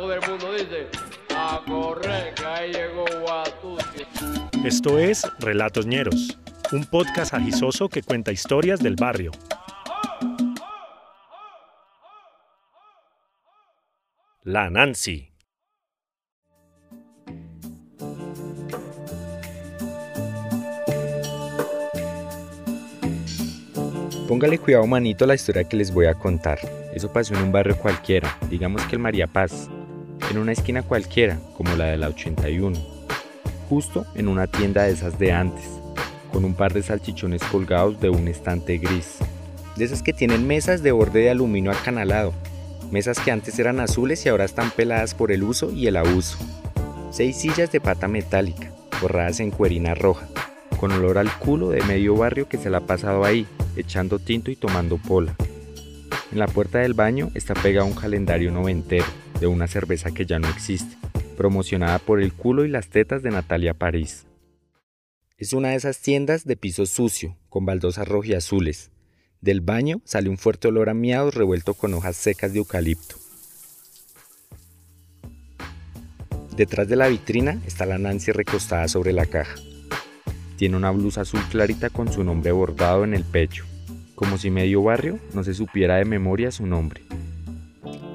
todo el mundo dice, a correr, que ahí llegó Guatusi. Esto es Relatos Ñeros, un podcast agisoso que cuenta historias del barrio. La Nancy. Póngale cuidado manito a la historia que les voy a contar. Eso pasó en un barrio cualquiera, digamos que el María Paz, en una esquina cualquiera, como la de la 81, justo en una tienda de esas de antes, con un par de salchichones colgados de un estante gris. De esas que tienen mesas de borde de aluminio acanalado, mesas que antes eran azules y ahora están peladas por el uso y el abuso. Seis sillas de pata metálica, forradas en cuerina roja, con olor al culo de medio barrio que se la ha pasado ahí, echando tinto y tomando pola. En la puerta del baño está pegado un calendario noventero de una cerveza que ya no existe, promocionada por el culo y las tetas de Natalia París. Es una de esas tiendas de piso sucio, con baldosas rojiazules. Del baño sale un fuerte olor a miados revuelto con hojas secas de eucalipto. Detrás de la vitrina está la Nancy recostada sobre la caja. Tiene una blusa azul clarita con su nombre bordado en el pecho, como si medio barrio no se supiera de memoria su nombre.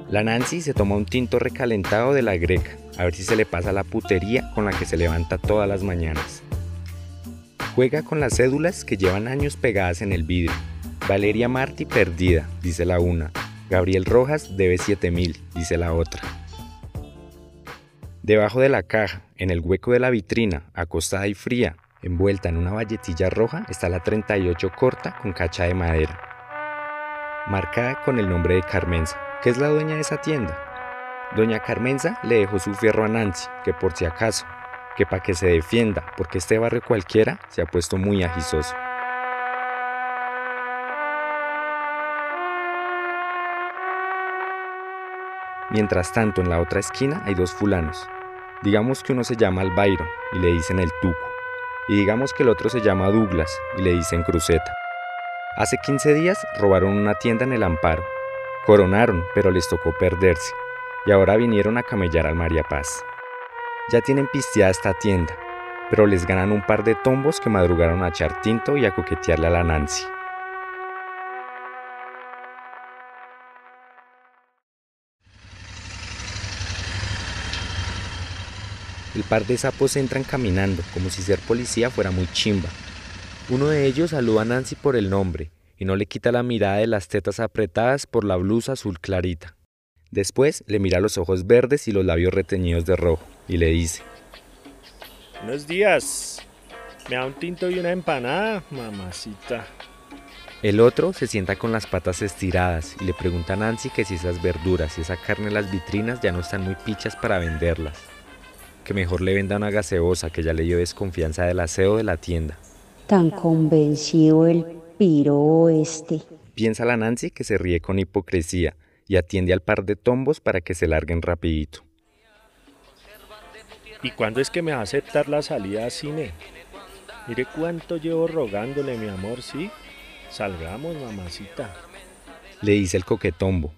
La Nancy se toma un tinto recalentado de la greca, a ver si se le pasa la putería con la que se levanta todas las mañanas. Juega con las cédulas que llevan años pegadas en el vidrio. Valeria Martí perdida, dice la una. Gabriel Rojas debe 7000, dice la otra. Debajo de la caja, en el hueco de la vitrina, acostada y fría, envuelta en una valletilla roja, está la 38 corta con cacha de madera. Marcada con el nombre de Carmenza, que es la dueña de esa tienda. Doña Carmenza le dejó su fierro a Nancy, que por si acaso, que para que se defienda, porque este barrio cualquiera se ha puesto muy agisoso. Mientras tanto, en la otra esquina hay dos fulanos. Digamos que uno se llama Albairo y le dicen el Tuco. Y digamos que el otro se llama Douglas y le dicen Cruceta. Hace 15 días robaron una tienda en el Amparo. Coronaron, pero les tocó perderse. Y ahora vinieron a camellar al María Paz. Ya tienen pisteada esta tienda, pero les ganan un par de tombos que madrugaron a echar tinto y a coquetearle a la Nancy. El par de sapos entran caminando, como si ser policía fuera muy chimba. Uno de ellos saluda a Nancy por el nombre y no le quita la mirada de las tetas apretadas por la blusa azul clarita. Después le mira los ojos verdes y los labios reteñidos de rojo y le dice, Buenos días. ¿Me da un tinto y una empanada, mamacita? El otro se sienta con las patas estiradas y le pregunta a Nancy que si esas verduras y esa carne en las vitrinas ya no están muy pichas para venderlas que mejor le venda una gaseosa que ya le dio desconfianza del aseo de la tienda. Tan convencido el piro este. Piensa la Nancy que se ríe con hipocresía y atiende al par de tombos para que se larguen rapidito. ¿Y cuándo es que me va a aceptar la salida a cine? Mire cuánto llevo rogándole, mi amor, ¿sí? Salgamos, mamacita. Le dice el coquetombo.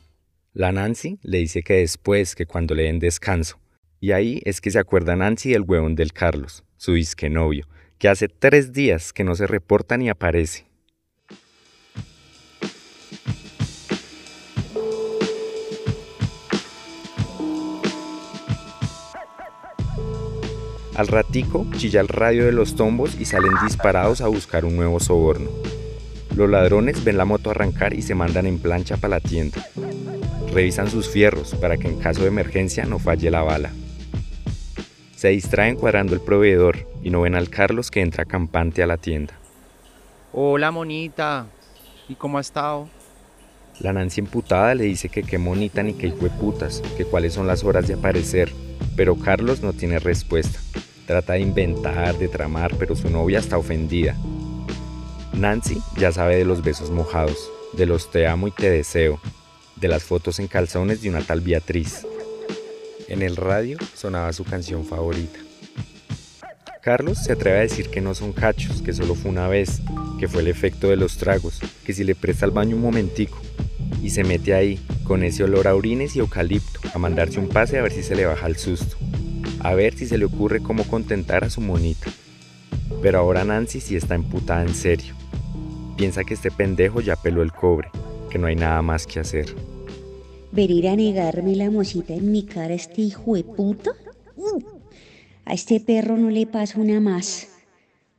La Nancy le dice que después, que cuando le den descanso. Y ahí es que se acuerda Nancy del huevón del Carlos, su disque novio, que hace tres días que no se reporta ni aparece. Al ratico chilla el radio de los tombos y salen disparados a buscar un nuevo soborno. Los ladrones ven la moto arrancar y se mandan en plancha para la tienda. Revisan sus fierros para que en caso de emergencia no falle la bala. Se distraen cuadrando el proveedor y no ven al Carlos que entra campante a la tienda. Hola, monita. ¿Y cómo ha estado? La Nancy emputada le dice que qué monita ni qué putas, que cuáles son las horas de aparecer, pero Carlos no tiene respuesta. Trata de inventar, de tramar, pero su novia está ofendida. Nancy ya sabe de los besos mojados, de los te amo y te deseo, de las fotos en calzones de una tal Beatriz. En el radio sonaba su canción favorita. Carlos se atreve a decir que no son cachos, que solo fue una vez, que fue el efecto de los tragos, que si le presta al baño un momentico, y se mete ahí, con ese olor a orines y eucalipto, a mandarse un pase a ver si se le baja el susto, a ver si se le ocurre cómo contentar a su monita. Pero ahora Nancy sí está emputada en serio. Piensa que este pendejo ya peló el cobre, que no hay nada más que hacer. ¿Venir a negarme la mosita en mi cara este hijo de puta? Mm. A este perro no le pasa una más.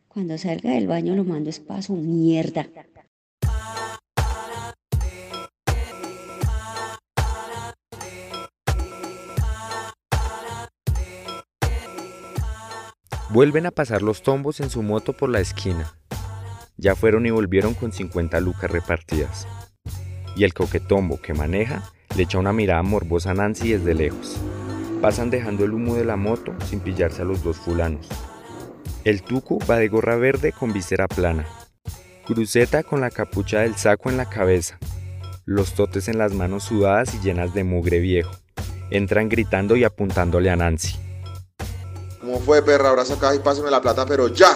Cuando salga del baño lo mando es mierda. Vuelven a pasar los tombos en su moto por la esquina. Ya fueron y volvieron con 50 lucas repartidas. Y el coquetombo que maneja le echa una mirada morbosa a Nancy desde lejos. Pasan dejando el humo de la moto sin pillarse a los dos fulanos. El tuco va de gorra verde con visera plana. Cruceta con la capucha del saco en la cabeza. Los totes en las manos sudadas y llenas de mugre viejo. Entran gritando y apuntándole a Nancy. ¿Cómo fue, perra? Ahora saca y pásame la plata, pero ya.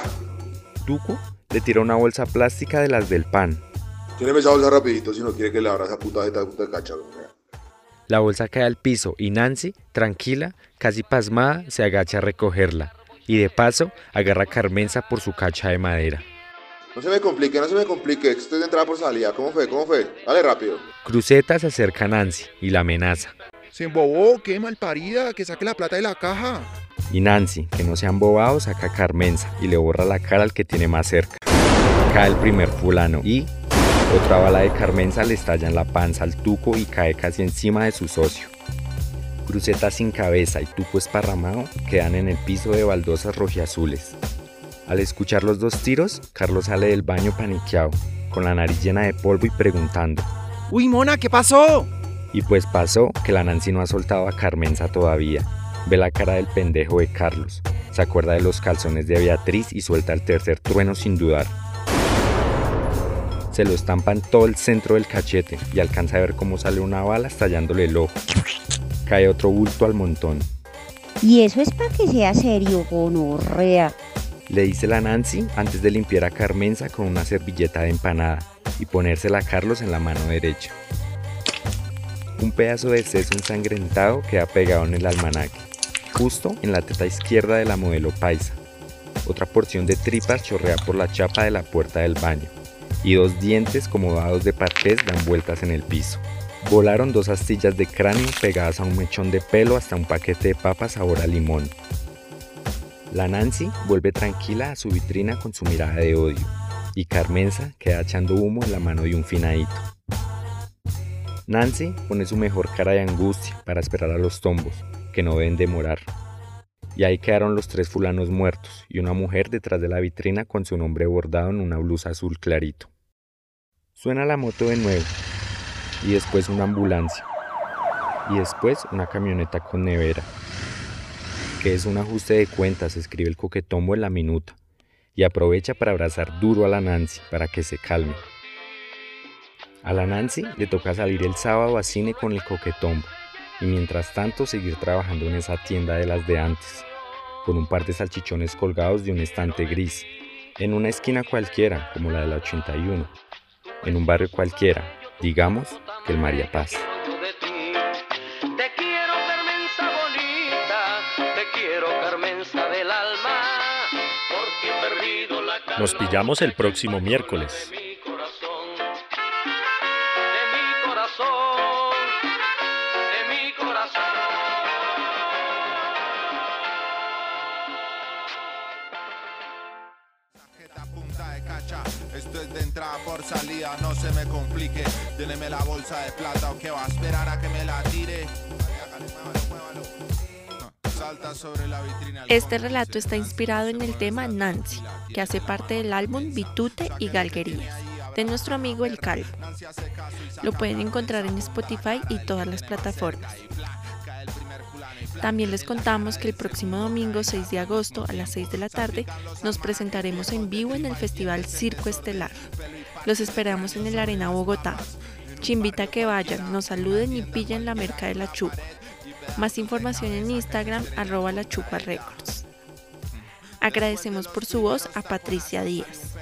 Tuco le tira una bolsa plástica de las del pan. Tiene esa bolsa rapidito si no quiere que le abra esa puta jeta de cacha. La bolsa cae al piso y Nancy, tranquila, casi pasmada, se agacha a recogerla. Y de paso, agarra a Carmenza por su cacha de madera. No se me complique, no se me complique. Esto es de entrada por salida. ¿Cómo fue? ¿Cómo fue? Dale rápido. Cruceta se acerca a Nancy y la amenaza. Se embobó, qué malparida, que saque la plata de la caja. Y Nancy, que no se han bobado, saca a Carmenza y le borra la cara al que tiene más cerca. Cae el primer fulano y otra bala de Carmenza le estalla en la panza al tuco y cae casi encima de su socio. Cruceta sin cabeza y tuco esparramado quedan en el piso de baldosas rojiazules. Al escuchar los dos tiros, Carlos sale del baño paniqueado, con la nariz llena de polvo y preguntando. ¡Uy, mona, qué pasó! Y pues pasó que la Nancy no ha soltado a Carmenza todavía. Ve la cara del pendejo de Carlos, se acuerda de los calzones de Beatriz y suelta el tercer trueno sin dudar. Se lo estampa en todo el centro del cachete y alcanza a ver cómo sale una bala estallándole el ojo. Cae otro bulto al montón. Y eso es para que sea serio, gonorrea. Le dice la Nancy antes de limpiar a Carmenza con una servilleta de empanada y ponérsela a Carlos en la mano derecha. Un pedazo de seso ensangrentado queda pegado en el almanaque, justo en la teta izquierda de la modelo paisa. Otra porción de tripas chorrea por la chapa de la puerta del baño y dos dientes como dados de partés dan vueltas en el piso. Volaron dos astillas de cráneo pegadas a un mechón de pelo hasta un paquete de papas sabor a limón. La Nancy vuelve tranquila a su vitrina con su mirada de odio y Carmenza queda echando humo en la mano de un finadito. Nancy pone su mejor cara de angustia para esperar a los tombos, que no deben demorar. Y ahí quedaron los tres fulanos muertos y una mujer detrás de la vitrina con su nombre bordado en una blusa azul clarito. Suena la moto de nuevo y después una ambulancia y después una camioneta con nevera. Que es un ajuste de cuentas, escribe el coquetombo en la minuta y aprovecha para abrazar duro a la Nancy para que se calme. A la Nancy le toca salir el sábado a cine con el coquetombo y mientras tanto seguir trabajando en esa tienda de las de antes, con un par de salchichones colgados de un estante gris, en una esquina cualquiera como la de la 81, en un barrio cualquiera, digamos que el María Paz. Nos pillamos el próximo miércoles. de mi corazón, entrada por salida, no se me complique. Déleme la bolsa de plata o que va a esperar a que me la tire. Hágale, muévalo, muévalo. Salta sobre la vitrina. Este relato está inspirado en el tema Nancy, que hace parte del álbum Bitute y Galguerías, de nuestro amigo El Calvo. Lo pueden encontrar en Spotify y todas las plataformas. También les contamos que el próximo domingo 6 de agosto a las 6 de la tarde nos presentaremos en vivo en el Festival Circo Estelar. Los esperamos en el Arena Bogotá. Chimbita que vayan, nos saluden y pillen la merca de la chupa. Más información en Instagram, arroba la chupa records. Agradecemos por su voz a Patricia Díaz.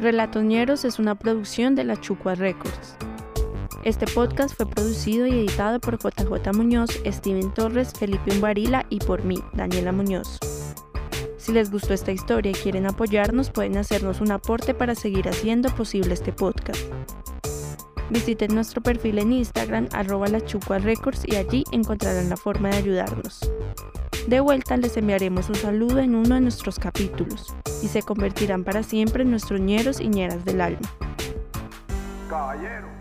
Relatoñeros es una producción de la Chucua Records. Este podcast fue producido y editado por JJ Muñoz, Steven Torres, Felipe Umbarila y por mí, Daniela Muñoz. Si les gustó esta historia y quieren apoyarnos, pueden hacernos un aporte para seguir haciendo posible este podcast. Visiten nuestro perfil en Instagram, arroba la Records, y allí encontrarán la forma de ayudarnos. De vuelta les enviaremos un saludo en uno de nuestros capítulos y se convertirán para siempre en nuestros ñeros y ñeras del alma. Caballero.